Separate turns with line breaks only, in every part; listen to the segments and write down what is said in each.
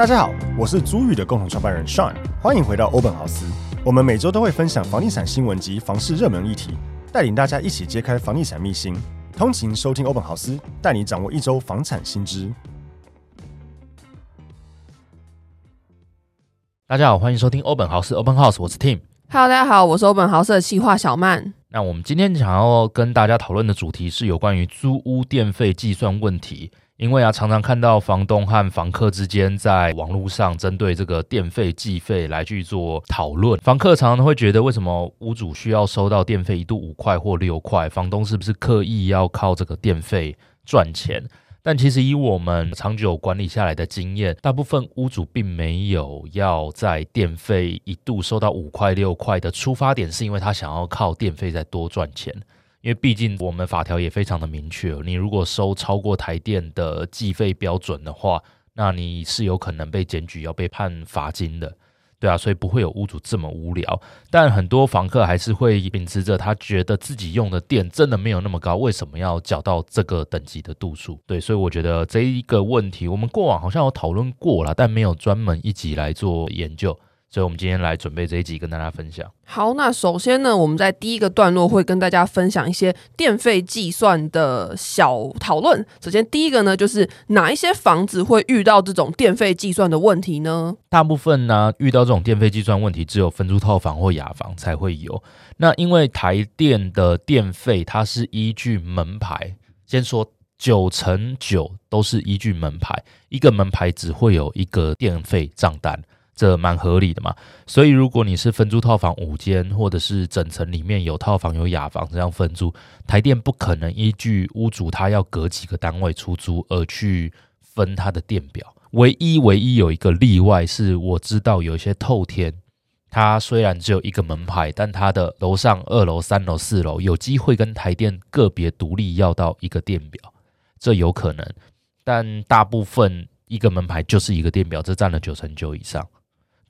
大家好，我是租寓的共同创办人 Sean，欢迎回到欧本豪斯。我们每周都会分享房地产新闻及房市热门议题，带领大家一起揭开房地产秘辛。通勤收听欧本豪斯，带你掌握一周房产新知。
大家好，欢迎收听欧本豪斯 Open House，我是 Tim。
Hello，大家好，我是欧本豪斯的企划小曼。
那我们今天想要跟大家讨论的主题是有关于租屋电费计算问题。因为啊，常常看到房东和房客之间在网络上针对这个电费计费来去做讨论。房客常常会觉得，为什么屋主需要收到电费一度五块或六块？房东是不是刻意要靠这个电费赚钱？但其实以我们长久管理下来的经验，大部分屋主并没有要在电费一度收到五块六块的出发点，是因为他想要靠电费再多赚钱。因为毕竟我们法条也非常的明确，你如果收超过台电的计费标准的话，那你是有可能被检举，要被判罚金的，对啊，所以不会有屋主这么无聊。但很多房客还是会秉持着他觉得自己用的电真的没有那么高，为什么要缴到这个等级的度数？对，所以我觉得这一个问题，我们过往好像有讨论过了，但没有专门一集来做研究。所以，我们今天来准备这一集跟大家分享。
好，那首先呢，我们在第一个段落会跟大家分享一些电费计算的小讨论。首先，第一个呢，就是哪一些房子会遇到这种电费计算的问题呢？
大部分呢，遇到这种电费计算问题，只有分租套房或雅房才会有。那因为台电的电费，它是依据门牌，先说九乘九都是依据门牌，一个门牌只会有一个电费账单。这蛮合理的嘛，所以如果你是分租套房五间，或者是整层里面有套房有雅房这样分租，台电不可能依据屋主他要隔几个单位出租而去分他的电表。唯一唯一有一个例外是，我知道有一些透天，它虽然只有一个门牌，但它的楼上二楼、三楼、四楼有机会跟台电个别独立要到一个电表，这有可能，但大部分一个门牌就是一个电表，这占了九成九以上。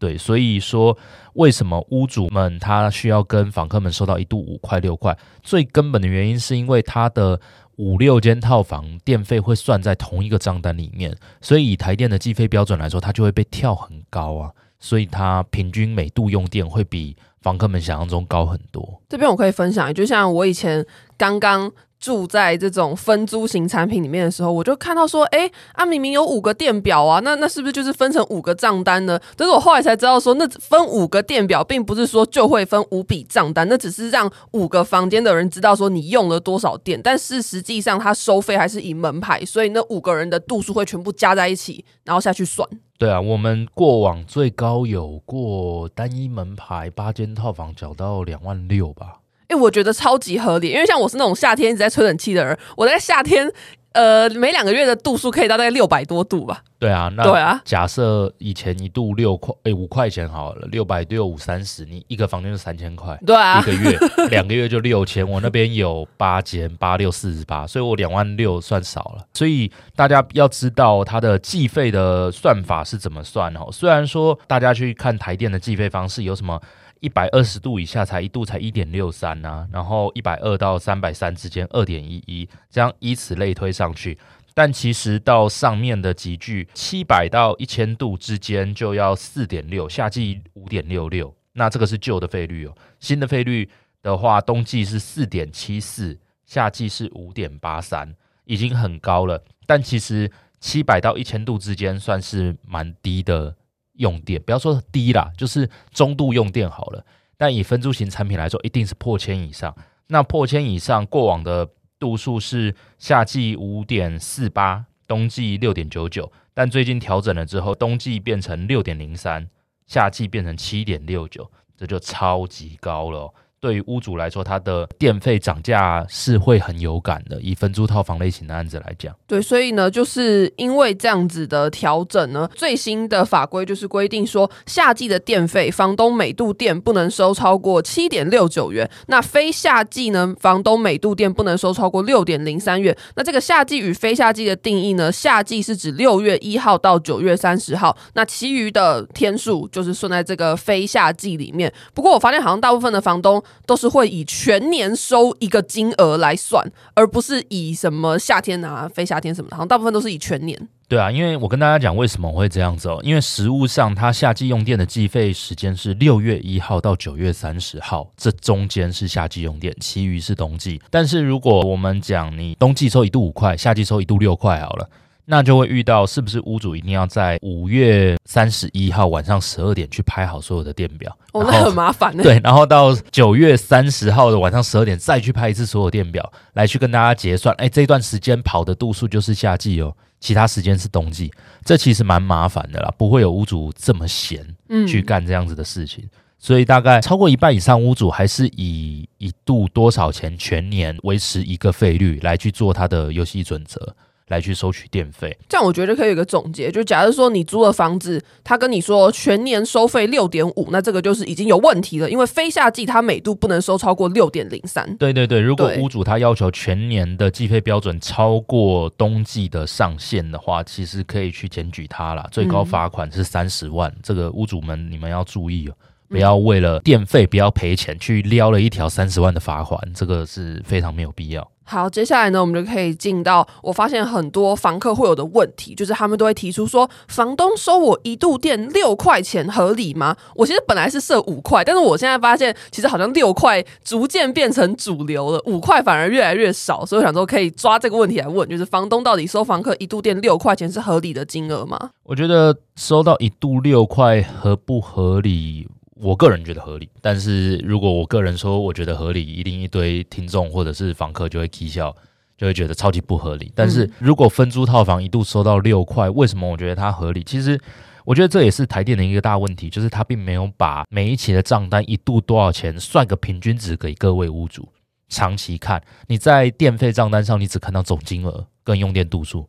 对，所以说为什么屋主们他需要跟房客们收到一度五块六块？最根本的原因是因为他的五六间套房电费会算在同一个账单里面，所以以台电的计费标准来说，它就会被跳很高啊，所以它平均每度用电会比房客们想象中高很多。
这边我可以分享，就像我以前刚刚。住在这种分租型产品里面的时候，我就看到说，哎、啊，明明有五个电表啊，那那是不是就是分成五个账单呢？但是我后来才知道说，那分五个电表，并不是说就会分五笔账单，那只是让五个房间的人知道说你用了多少电，但是实际上它收费还是以门牌，所以那五个人的度数会全部加在一起，然后下去算。
对啊，我们过往最高有过单一门牌八间套房缴到两万六吧。
哎，我觉得超级合理，因为像我是那种夏天一直在吹冷气的人，我在夏天，呃，每两个月的度数可以到大概六百多度吧。
对啊，那
对啊，
假设以前一度六块，哎，五块钱好了，六百六五三十，你一个房间就三千块。
对啊，
一个月两个月就六千，我那边有八间，八六四十八，所以我两万六算少了。所以大家要知道它的计费的算法是怎么算哦。虽然说大家去看台电的计费方式有什么。一百二十度以下才一度才一点六三呐，然后一百二到三百三之间二点一一，这样以此类推上去。但其实到上面的级距七百到一千度之间就要四点六，夏季五点六六。那这个是旧的费率哦，新的费率的话，冬季是四点七四，夏季是五点八三，已经很高了。但其实七百到一千度之间算是蛮低的。用电不要说低啦，就是中度用电好了。但以分租型产品来说，一定是破千以上。那破千以上，过往的度数是夏季五点四八，冬季六点九九。但最近调整了之后，冬季变成六点零三，夏季变成七点六九，这就超级高了。对于屋主来说，他的电费涨价是会很有感的。以分租套房类型的案子来讲，
对，所以呢，就是因为这样子的调整呢，最新的法规就是规定说，夏季的电费，房东每度电不能收超过七点六九元。那非夏季呢，房东每度电不能收超过六点零三元。那这个夏季与非夏季的定义呢，夏季是指六月一号到九月三十号，那其余的天数就是算在这个非夏季里面。不过我发现好像大部分的房东。都是会以全年收一个金额来算，而不是以什么夏天啊、非夏天什么的，好像大部分都是以全年。
对啊，因为我跟大家讲为什么我会这样子，因为实务上它夏季用电的计费时间是六月一号到九月三十号，这中间是夏季用电，其余是冬季。但是如果我们讲你冬季收一度五块，夏季收一度六块好了。那就会遇到是不是屋主一定要在五月三十一号晚上十二点去拍好所有的电表？
哦，那很麻烦呢。
对，然后到九月三十号的晚上十二点再去拍一次所有电表，来去跟大家结算。哎，这段时间跑的度数就是夏季哦，其他时间是冬季。这其实蛮麻烦的啦，不会有屋主这么闲去干这样子的事情。嗯。所以大概超过一半以上屋主还是以一度多少钱全年维持一个费率来去做他的游戏准则。来去收取电费，
这样我觉得可以有一个总结，就假如说你租了房子，他跟你说全年收费六点五，那这个就是已经有问题了，因为非夏季它每度不能收超过六点零三。
对对对，如果屋主他要求全年的计费标准超过冬季的上限的话，其实可以去检举他啦，最高罚款是三十万。嗯。这个屋主们你们要注意哦，不要为了电费不要赔钱去撩了一条三十万的罚款，这个是非常没有必要。
好，接下来呢，我们就可以进到我发现很多房客会有的问题，就是他们都会提出说，房东收我一度电六块钱合理吗？我其实本来是设五块，但是我现在发现，其实好像六块逐渐变成主流了，五块反而越来越少，所以我想说可以抓这个问题来问，就是房东到底收房客一度电六块钱是合理的金额吗？
我觉得收到一度六块合不合理？我个人觉得合理，但是如果我个人说我觉得合理，一定一堆听众或者是房客就会讥笑，就会觉得超级不合理。但是如果分租套房一度收到六块，为什么我觉得它合理？其实我觉得这也是台电的一个大问题，就是它并没有把每一期的账单一度多少钱算个平均值给各位屋主。长期看，你在电费账单上你只看到总金额跟用电度数，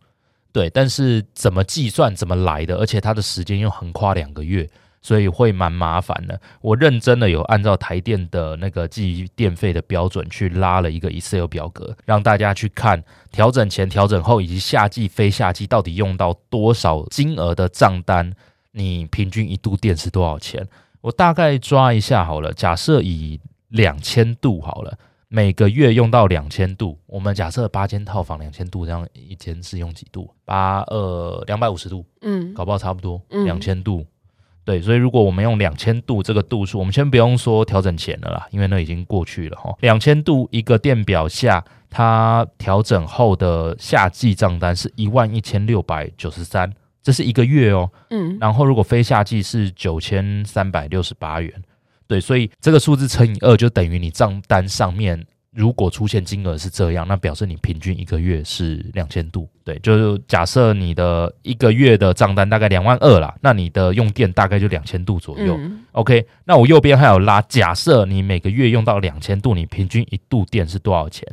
对，但是怎么计算怎么来的，而且它的时间又横跨两个月。所以会蛮麻烦的。我认真的有按照台电的那个计电费的标准去拉了一个 Excel 表格，让大家去看调整前、调整后以及夏季、非夏季到底用到多少金额的账单，你平均一度电是多少钱？我大概抓一下好了，假设以两千度好了，每个月用到两千度，我们假设八间套房两千度，这样一间是用几度？八二两百五十度，嗯，搞不好差不多两千度。对，所以如果我们用两千度这个度数，我们先不用说调整前了啦，因为那已经过去了哈。两千度一个电表下，它调整后的夏季账单是一万一千六百九十三，这是一个月哦。嗯，然后如果非夏季是九千三百六十八元，对，所以这个数字乘以二就等于你账单上面。如果出现金额是这样，那表示你平均一个月是两千度，对，就是假设你的一个月的账单大概两万二啦，那你的用电大概就两千度左右。嗯、OK，那我右边还有拉，假设你每个月用到两千度，你平均一度电是多少钱？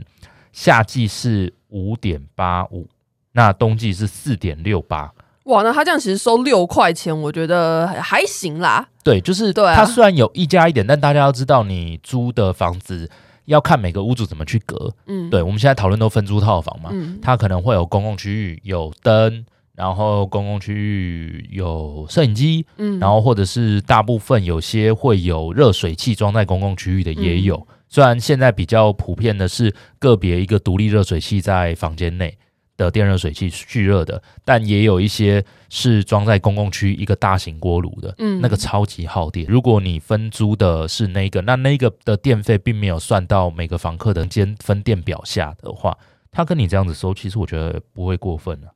夏季是五点八五，那冬季是四点六八。
哇，那他这样其实收六块钱，我觉得还行啦。
对，就是对，它虽然有溢价一点，但大家要知道，你租的房子。要看每个屋主怎么去隔，嗯，对，我们现在讨论都分租套房嘛，嗯，它可能会有公共区域有灯，然后公共区域有摄影机，嗯，然后或者是大部分有些会有热水器装在公共区域的也有，嗯，虽然现在比较普遍的是个别一个独立热水器在房间内。的电热水器蓄热的，但也有一些是装在公共区一个大型锅炉的，嗯，那个超级耗电。如果你分租的是那个，那那个的电费并没有算到每个房客的间分电表下的话，他跟你这样子收，其实我觉得不会过分啊，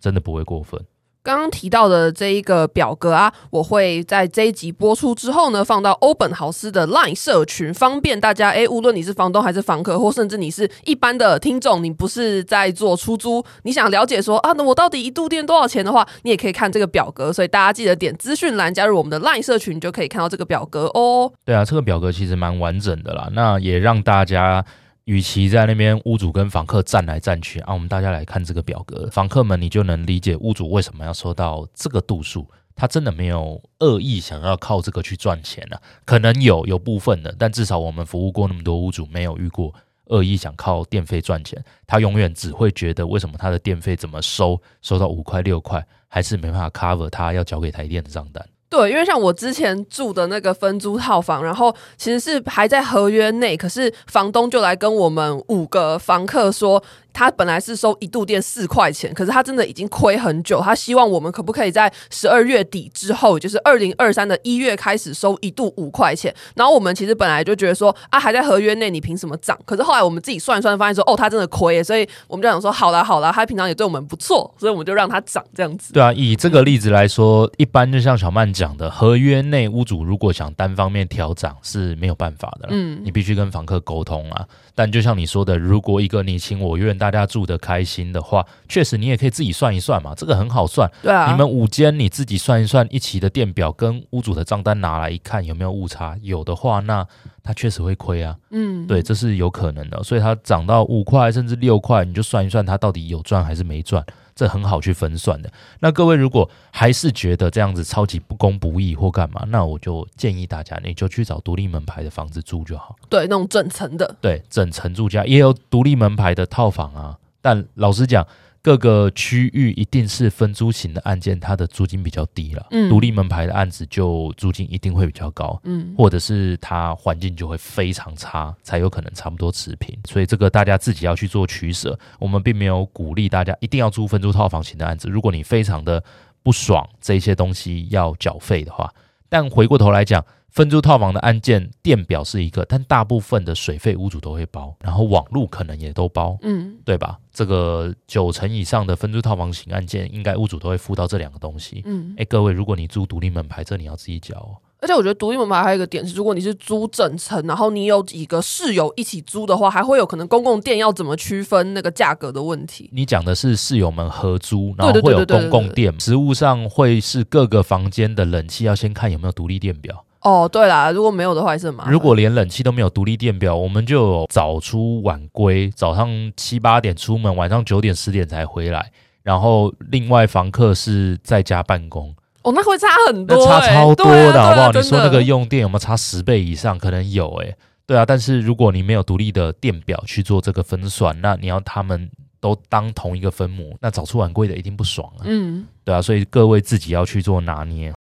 真的不会过分。
刚刚提到的这一个表格啊，我会在这一集播出之后呢，放到欧本豪斯的 LINE 社群，方便大家。诶，无论你是房东还是房客，或甚至你是一般的听众，你不是在做出租，你想了解说啊，那我到底一度电多少钱的话，你也可以看这个表格。所以大家记得点资讯栏加入我们的 LINE 社群，就可以看到这个表格哦。
对啊，这个表格其实蛮完整的啦，那也让大家。与其在那边屋主跟房客站来站去啊，我们大家来看这个表格，房客们你就能理解屋主为什么要收到这个度数，他真的没有恶意想要靠这个去赚钱啊，可能有有部分的，但至少我们服务过那么多屋主，没有遇过恶意想靠电费赚钱，他永远只会觉得为什么他的电费怎么收收到五块六块，还是没办法 cover 他要交给台电的账单。
对，因为像我之前住的那个分租套房，然后其实是还在合约内，可是房东就来跟我们五个房客说。他本来是收一度电四块钱，可是他真的已经亏很久。他希望我们可不可以在十二月底之后，就是二零二三的一月开始收一度五块钱。然后我们其实本来就觉得说啊，还在合约内，你凭什么涨？可是后来我们自己算一算，发现说哦，他真的亏，所以我们就想说好啦好啦，他平常也对我们不错，所以我们就让他涨这样子。
对啊，以这个例子来说，一般就像小曼讲的，合约内屋主如果想单方面调涨是没有办法的，嗯，你必须跟房客沟通啊。但就像你说的，如果一个你情我愿，大家住得开心的话，确实你也可以自己算一算嘛，这个很好算。
对啊，
你们五间你自己算一算，一起的电表跟屋主的账单拿来一看，有没有误差？有的话，那他确实会亏啊。嗯，对，这是有可能的。所以它涨到五块甚至六块，你就算一算，它到底有赚还是没赚？这很好去分算的。那各位如果还是觉得这样子超级不公不义或干嘛，那我就建议大家，你就去找独立门牌的房子住就好。
对，那种整层的，
对，整层住家也有独立门牌的套房啊。但老实讲。各个区域一定是分租型的案件，它的租金比较低了。嗯，独立门牌的案子就租金一定会比较高。嗯，或者是它环境就会非常差，才有可能差不多持平。所以这个大家自己要去做取舍。我们并没有鼓励大家一定要租分租套房型的案子。如果你非常的不爽这些东西要缴费的话，但回过头来讲。分租套房的案件，电表是一个，但大部分的水费屋主都会包，然后网路可能也都包，嗯，对吧？这个九成以上的分租套房型案件，应该屋主都会付到这两个东西，嗯，哎，各位，如果你租独立门牌，这你要自己缴哦。
而且我觉得独立门牌还有一个点是，如果你是租整层，然后你有几个室友一起租的话，还会有可能公共电要怎么区分那个价格的问题。
你讲的是室友们合租，然后会有公共电，实物上会是各个房间的冷气要先看有没有独立电表。
哦，对啦，如果没有的话，还是很麻烦。
如果连冷气都没有独立电表，我们就早出晚归，早上七八点出门，晚上九点十点才回来。然后另外房客是在家办公，
哦，那会差很多，
差超多的，
啊、
好不好？
啊、
你说那个用电有没有差十倍以上？可能有，诶。对啊。但是如果你没有独立的电表去做这个分算，那你要他们都当同一个分母，那早出晚归的一定不爽啊。嗯，对啊，所以各位自己要去做拿捏。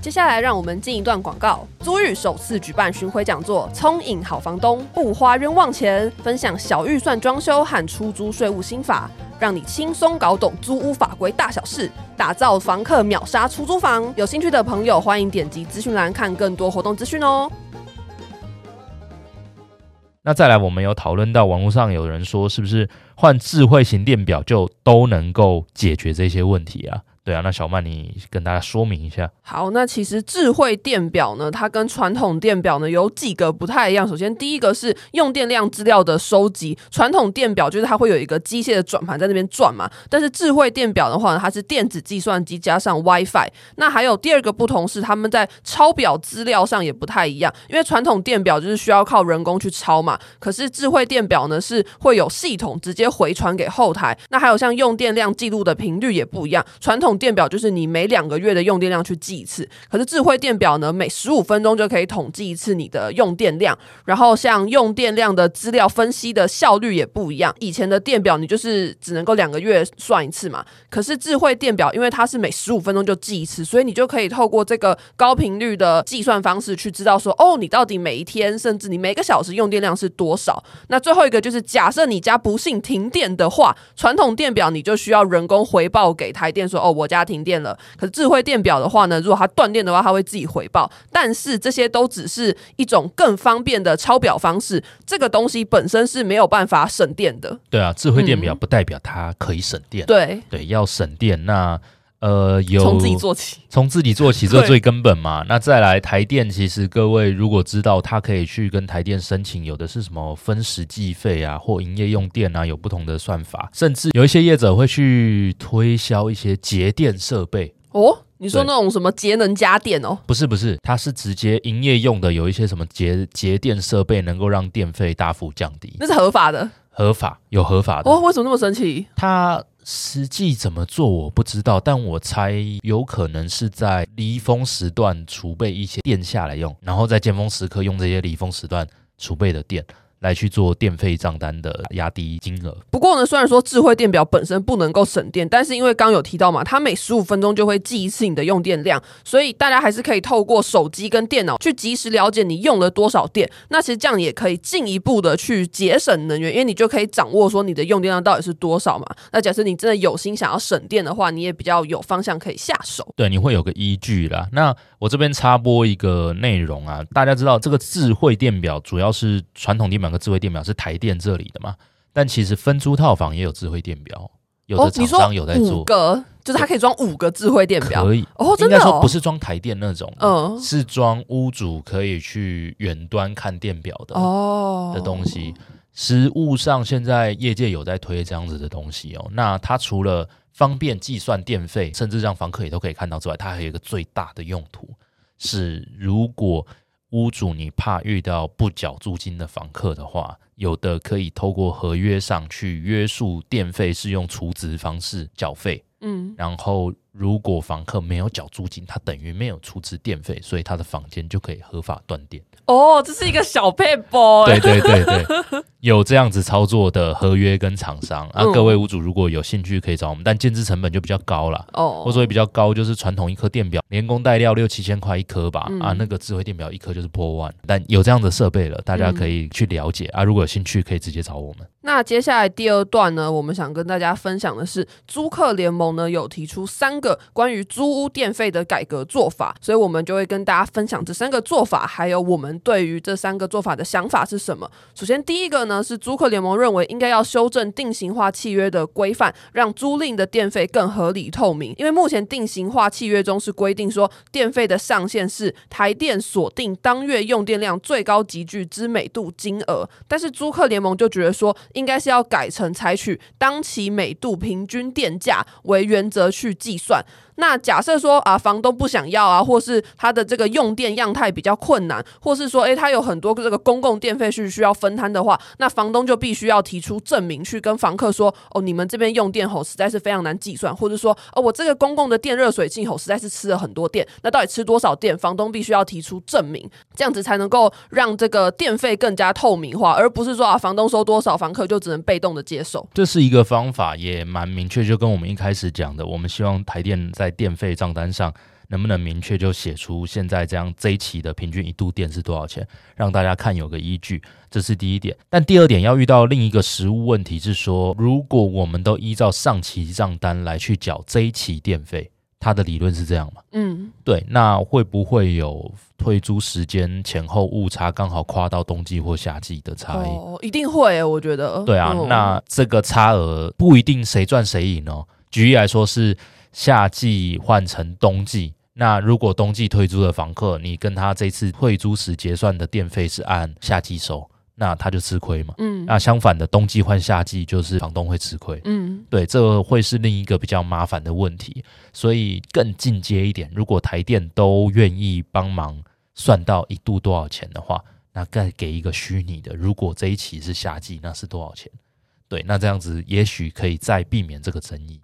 接下来，让我们进一段广告。租寓首次举办巡回讲座，聪颖好房东，不花冤枉钱，分享小预算装修和出租税务心法，让你轻松搞懂租屋法规大小事，打造房客秒杀出租房。有兴趣的朋友，欢迎点击资讯栏看更多活动资讯哦。
那再来，我们有讨论到网络上有人说，是不是换智慧型电表就都能够解决这些问题啊？对啊，那小曼你跟大家说明一下。
好，那其实智慧电表呢，它跟传统电表呢有几个不太一样。首先，第一个是用电量资料的收集。传统电表就是它会有一个机械的转盘在那边转嘛，但是智慧电表的话呢，它是电子计算机加上 WiFi。那还有第二个不同是，他们在抄表资料上也不太一样。因为传统电表就是需要靠人工去抄嘛，可是智慧电表呢是会有系统直接回传给后台。那还有像用电量记录的频率也不一样，传统电表就是你每两个月的用电量去记一次，可是智慧电表呢，每十五分钟就可以统计一次你的用电量。然后像用电量的资料分析的效率也不一样。以前的电表你就是只能够两个月算一次嘛，可是智慧电表因为它是每十五分钟就记一次，所以你就可以透过这个高频率的计算方式去知道说，哦，你到底每一天甚至你每个小时用电量是多少。那最后一个就是假设你家不幸停电的话，传统电表你就需要人工回报给台电说，哦，我。家停电了，可是智慧电表的话呢，如果它断电的话，它会自己回报。但是这些都只是一种更方便的抄表方式，这个东西本身是没有办法省电的。
对啊，智慧电表不代表它可以省电。
嗯、对
对，要省电那。呃，有
从自己做起，
从自己做起，这最根本嘛。那再来台电，其实各位如果知道，他可以去跟台电申请，有的是什么分时计费啊，或营业用电啊，有不同的算法，甚至有一些业者会去推销一些节电设备。
哦，你说那种什么节能家电哦？
不是不是，它是直接营业用的，有一些什么节节电设备能够让电费大幅降低，
那是合法的，
合法有合法的。
哦，为什么那么神奇？
它。实际怎么做我不知道，但我猜有可能是在离峰时段储备一些电下来用，然后在尖峰时刻用这些离峰时段储备的电。来去做电费账单的压低金额。
不过呢，虽然说智慧电表本身不能够省电，但是因为刚有提到嘛，它每十五分钟就会记一次你的用电量，所以大家还是可以透过手机跟电脑去及时了解你用了多少电。那其实这样你也可以进一步的去节省能源，因为你就可以掌握说你的用电量到底是多少嘛。那假设你真的有心想要省电的话，你也比较有方向可以下手。
对，你会有个依据啦。那我这边插播一个内容啊，大家知道这个智慧电表主要是传统电表。两个智慧电表是台电这里的嘛？但其实分租套房也有智慧电表，有的厂商有在做。
哦、五个就是它可以装五个智慧电表，
可以
哦，真的哦，
应该说不是装台电那种，
嗯，
是装屋主可以去远端看电表的哦的东西。实物上现在业界有在推这样子的东西哦。那它除了方便计算电费，甚至让房客也都可以看到之外，它还有一个最大的用途是如果。屋主，你怕遇到不缴租金的房客的话，有的可以透过合约上去约束电费是用储值方式缴费，嗯，然后如果房客没有缴租金，他等于没有储值电费，所以他的房间就可以合法断电。
哦，这是一个小配波，
对对对对，有这样子操作的合约跟厂商啊，各位屋主如果有兴趣可以找我们，但建制成本就比较高了哦。或者说比较高，就是传统一颗电表连工带料六七千块一颗吧，啊，那个智慧电表一颗就是破万。但有这样的设备了，大家可以去了解啊。如果有兴趣，可以直接找我们。
那接下来第二段呢，我们想跟大家分享的是，租客联盟呢有提出三个关于租屋电费的改革做法，所以我们就会跟大家分享这三个做法，还有我们。对于这三个做法的想法是什么？首先，第一个呢是租客联盟认为应该要修正定型化契约的规范，让租赁的电费更合理透明。因为目前定型化契约中是规定说，电费的上限是台电锁定当月用电量最高级距之每度金额，但是租客联盟就觉得说，应该是要改成采取当期每度平均电价为原则去计算。那假设说啊，房东不想要啊，或是他的这个用电样态比较困难，或是说，诶，他有很多这个公共电费是需要分摊的话，那房东就必须要提出证明去跟房客说，哦，你们这边用电吼实在是非常难计算，或者说，哦，我这个公共的电热水器吼实在是吃了很多电，那到底吃多少电？房东必须要提出证明，这样子才能够让这个电费更加透明化，而不是说啊，房东收多少，房客就只能被动的接受。
这是一个方法，也蛮明确，就跟我们一开始讲的，我们希望台电在电费账单上能不能明确就写出现在这样这一期的平均一度电是多少钱，让大家看有个依据，这是第一点。但第二点要遇到另一个实务问题是说，如果我们都依照上期账单来去缴这一期电费，它的理论是这样嘛？嗯，对。那会不会有退租时间前后误差刚好跨到冬季或夏季的差异？
哦，一定会，我觉得。
对啊，哦、那这个差额不一定谁赚谁赢哦。举例来说是。夏季换成冬季，那如果冬季退租的房客，你跟他这次退租时结算的电费是按夏季收，那他就吃亏嘛。嗯，那相反的，冬季换夏季就是房东会吃亏。嗯，对，这会是另一个比较麻烦的问题。所以更进阶一点，如果台电都愿意帮忙算到一度多少钱的话，那再给一个虚拟的，如果这一期是夏季，那是多少钱？对，那这样子也许可以再避免这个争议。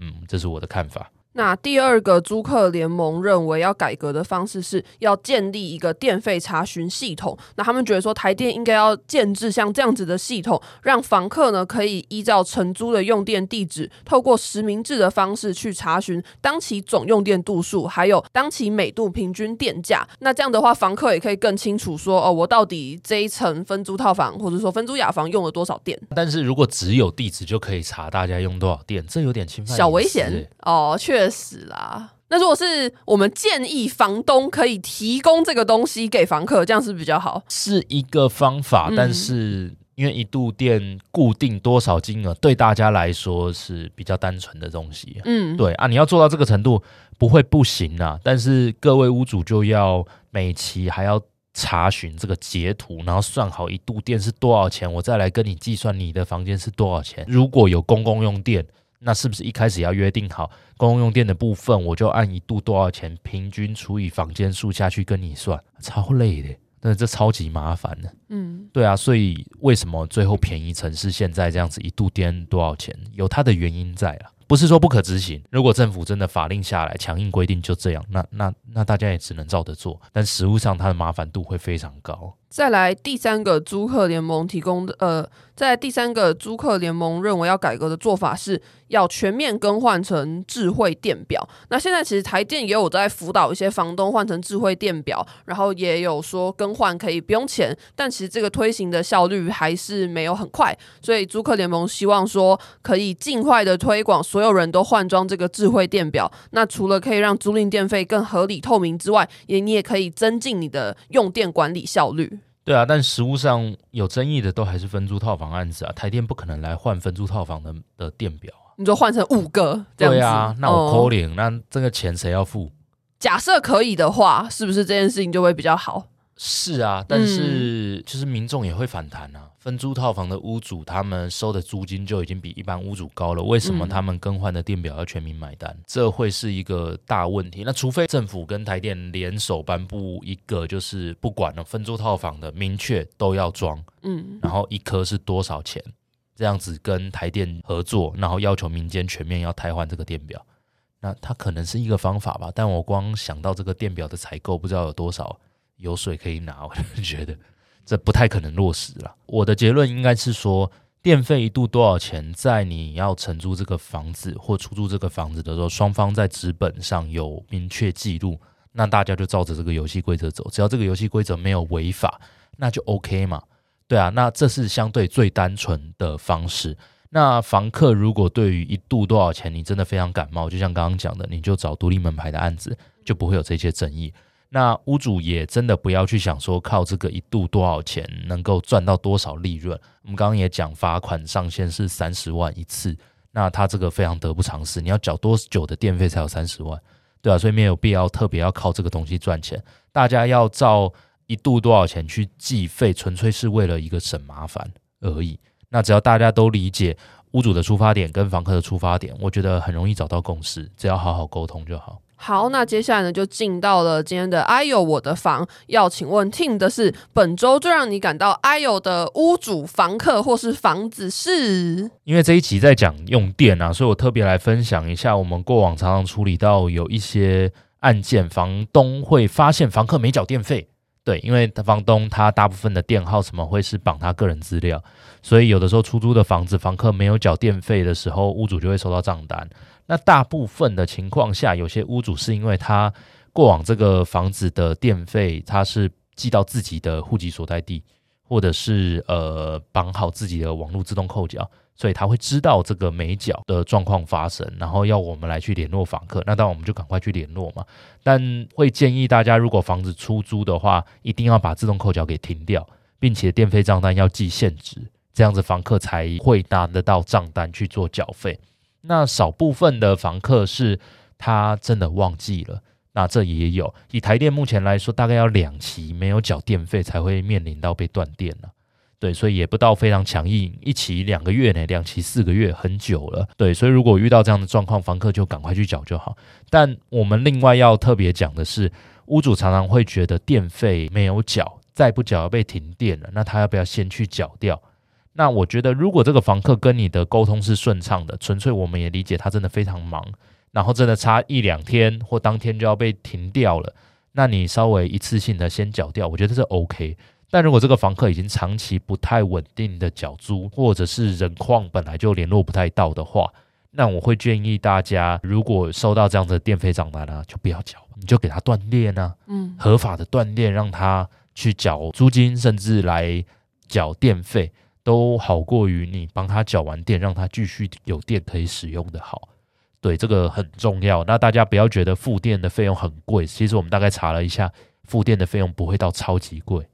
嗯，这是我的看法。
那第二个租客联盟认为要改革的方式是要建立一个电费查询系统。那他们觉得说台电应该要建制像这样子的系统，让房客呢可以依照承租的用电地址，透过实名制的方式去查询当期总用电度数，还有当期每度平均电价。那这样的话，房客也可以更清楚说哦，我到底这一层分租套房或者说分租雅房用了多少电。
但是如果只有地址就可以查大家用多少电，这有点侵犯
小危险哦，确。确实啦，那如果是我们建议房东可以提供这个东西给房客，这样是比较好，
是一个方法。嗯、但是因为一度电固定多少金额，对大家来说是比较单纯的东西。嗯，对啊，你要做到这个程度不会不行啊。但是各位屋主就要每期还要查询这个截图，然后算好一度电是多少钱，我再来跟你计算你的房间是多少钱。如果有公共用电。那是不是一开始要约定好公共用电的部分，我就按一度多少钱平均除以房间数下去跟你算？超累的，但是这超级麻烦的。嗯，对啊，所以为什么最后便宜城市现在这样子一度电多少钱？有它的原因在啊。不是说不可执行。如果政府真的法令下来强硬规定就这样，那那那大家也只能照着做。但实务上它的麻烦度会非常高。
再来第三个租客联盟提供的，呃，在第三个租客联盟认为要改革的做法是要全面更换成智慧电表。那现在其实台电也有在辅导一些房东换成智慧电表，然后也有说更换可以不用钱，但其实这个推行的效率还是没有很快。所以租客联盟希望说可以尽快的推广，所有人都换装这个智慧电表。那除了可以让租赁电费更合理透明之外，也你也可以增进你的用电管理效率。
对啊，但实务上有争议的都还是分租套房案子啊，台电不可能来换分租套房的的电表啊。
你说换成五个这样子？
对啊，那我扣零，那这个钱谁要付？
假设可以的话，是不是这件事情就会比较好？
是啊，但是就是民众也会反弹啊。分租套房的屋主，他们收的租金就已经比一般屋主高了，为什么他们更换的电表要全民买单？这会是一个大问题。那除非政府跟台电联手颁布一个，就是不管了分租套房的明确都要装，嗯，然后一颗是多少钱，这样子跟台电合作，然后要求民间全面要汰换这个电表，那它可能是一个方法吧。但我光想到这个电表的采购，不知道有多少。有水可以拿，我就觉得这不太可能落实了。我的结论应该是说，电费一度多少钱，在你要承租这个房子或出租这个房子的时候，双方在纸本上有明确记录，那大家就照着这个游戏规则走，只要这个游戏规则没有违法，那就 OK 嘛。对啊，那这是相对最单纯的方式。那房客如果对于一度多少钱，你真的非常感冒，就像刚刚讲的，你就找独立门牌的案子，就不会有这些争议。那屋主也真的不要去想说靠这个一度多少钱能够赚到多少利润。我们刚刚也讲罚款上限是三十万一次，那他这个非常得不偿失。你要缴多久的电费才有三十万？对啊，所以没有必要特别要靠这个东西赚钱。大家要照一度多少钱去计费，纯粹是为了一个省麻烦而已。那只要大家都理解屋主的出发点跟房客的出发点，我觉得很容易找到共识，只要好好沟通就好。
好，那接下来呢，就进到了今天的哎呦我的房。要请问 Tim 的是，本周最让你感到哎呦的屋主、房客或是房子是？
因为这一集在讲用电啊，所以我特别来分享一下我们过往常常处理到有一些案件，房东会发现房客没缴电费。对，因为房东他大部分的电号什么会是绑他个人资料，所以有的时候出租的房子，房客没有缴电费的时候，屋主就会收到账单。那大部分的情况下，有些屋主是因为他过往这个房子的电费，他是寄到自己的户籍所在地，或者是呃绑好自己的网络自动扣缴，所以他会知道这个没缴的状况发生，然后要我们来去联络房客。那当然我们就赶快去联络嘛。但会建议大家，如果房子出租的话，一定要把自动扣缴给停掉，并且电费账单要记现值，这样子房客才会拿得到账单去做缴费。那少部分的房客是他真的忘记了，那这也有。以台电目前来说，大概要两期没有缴电费才会面临到被断电了。对，所以也不到非常强硬，一期两个月呢，两期四个月很久了。对，所以如果遇到这样的状况，房客就赶快去缴就好。但我们另外要特别讲的是，屋主常常会觉得电费没有缴，再不缴要被停电了，那他要不要先去缴掉？那我觉得，如果这个房客跟你的沟通是顺畅的，纯粹我们也理解他真的非常忙，然后真的差一两天或当天就要被停掉了，那你稍微一次性的先缴掉，我觉得这是 OK。但如果这个房客已经长期不太稳定的缴租，或者是人况本来就联络不太到的话，那我会建议大家，如果收到这样的电费账单呢，就不要缴，你就给他断裂呢，嗯，合法的断裂，让他去缴租金，甚至来缴电费。都好过于你帮他缴完电，让他继续有电可以使用的好。对，这个很重要。那大家不要觉得付电的费用很贵，其实我们大概查了一下，付电的费用不会到超级贵。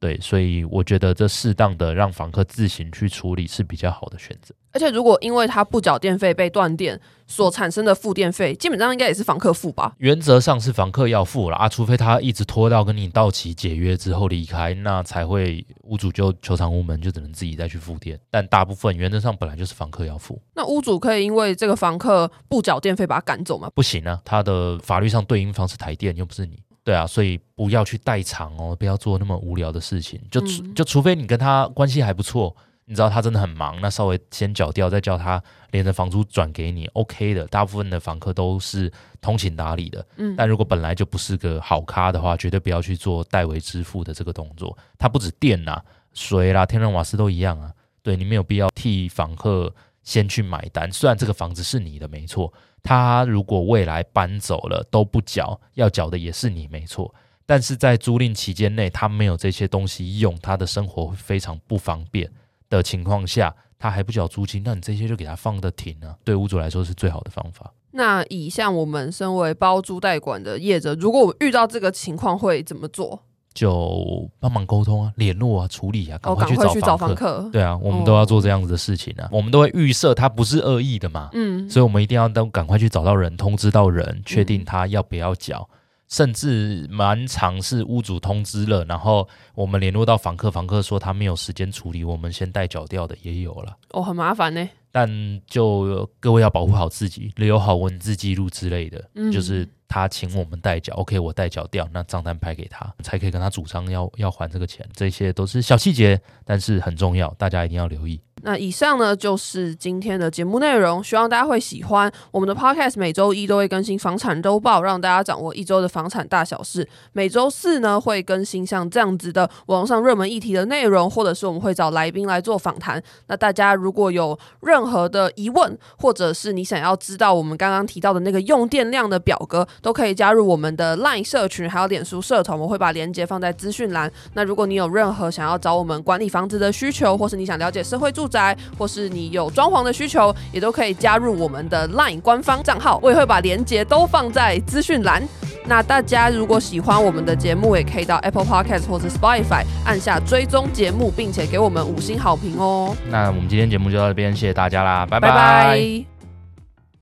对，所以我觉得这适当的让房客自行去处理是比较好的选择。
而且如果因为他不缴电费被断电所产生的付电费，基本上应该也是房客付吧？
原则上是房客要付了啊，除非他一直拖到跟你到期解约之后离开，那才会屋主就求偿无门，就只能自己再去付电。但大部分原则上本来就是房客要付。
那屋主可以因为这个房客不缴电费把他赶走吗？
不行啊，他的法律上对应方是台电，又不是你。对啊，所以不要去代偿哦，不要做那么无聊的事情。就除就除非你跟他关系还不错，你知道他真的很忙，那稍微先缴掉，再叫他连着房租转给你，OK 的。大部分的房客都是通情达理的，嗯。但如果本来就不是个好咖的话，绝对不要去做代为支付的这个动作。它不止电呐、啊、水啦、天然瓦斯都一样啊。对，你没有必要替房客先去买单。虽然这个房子是你的没错，他如果未来搬走了都不缴，要缴的也是你没错。但是在租赁期间内，他没有这些东西用，他的生活非常不方便。的情况下，他还不缴租金，那你这些就给他放得停啊，对屋主来说是最好的方法。
那以像我们身为包租代管的业者，如果我遇到这个情况会怎么做？
就帮忙沟通啊，联络啊，处理啊，赶快去找房客。对啊，我们都要做这样子的事情啊。哦，我们都会预设他不是恶意的嘛，嗯，所以我们一定要都赶快去找到人，通知到人，确定他要不要缴。嗯甚至蛮常是屋主通知了，然后我们联络到房客，房客说他没有时间处理，我们先代缴掉的也有了。
哦，很麻烦呢。
但就各位要保护好自己，留好文字记录之类的。嗯，就是他请我们代缴，OK，我代缴掉，那账单拍给他，才可以跟他主张要要还这个钱。这些都是小细节，但是很重要，大家一定要留意。
那以上呢，就是今天的节目内容，希望大家会喜欢。我们的 Podcast 每周一都会更新房产周报，让大家掌握一周的房产大小事。每周四呢，会更新像这样子的网上热门议题的内容，或者是我们会找来宾来做访谈。那大家如果有任何的疑问，或者是你想要知道我们刚刚提到的那个用电量的表格，都可以加入我们的 LINE 社群，还有脸书社团，我会把链接放在资讯栏。那如果你有任何想要找我们管理房子的需求，或是你想了解社会住宅，或是你有装潢的需求，也都可以加入我们的 LINE 官方账号，我也会把链接都放在资讯栏。那大家如果喜欢我们的节目，也可以到 Apple Podcast 或是 Spotify 按下追踪节目，并且给我们五星好评哦。
那我们今天节目就到这边，谢谢大家啦，拜拜。
拜拜。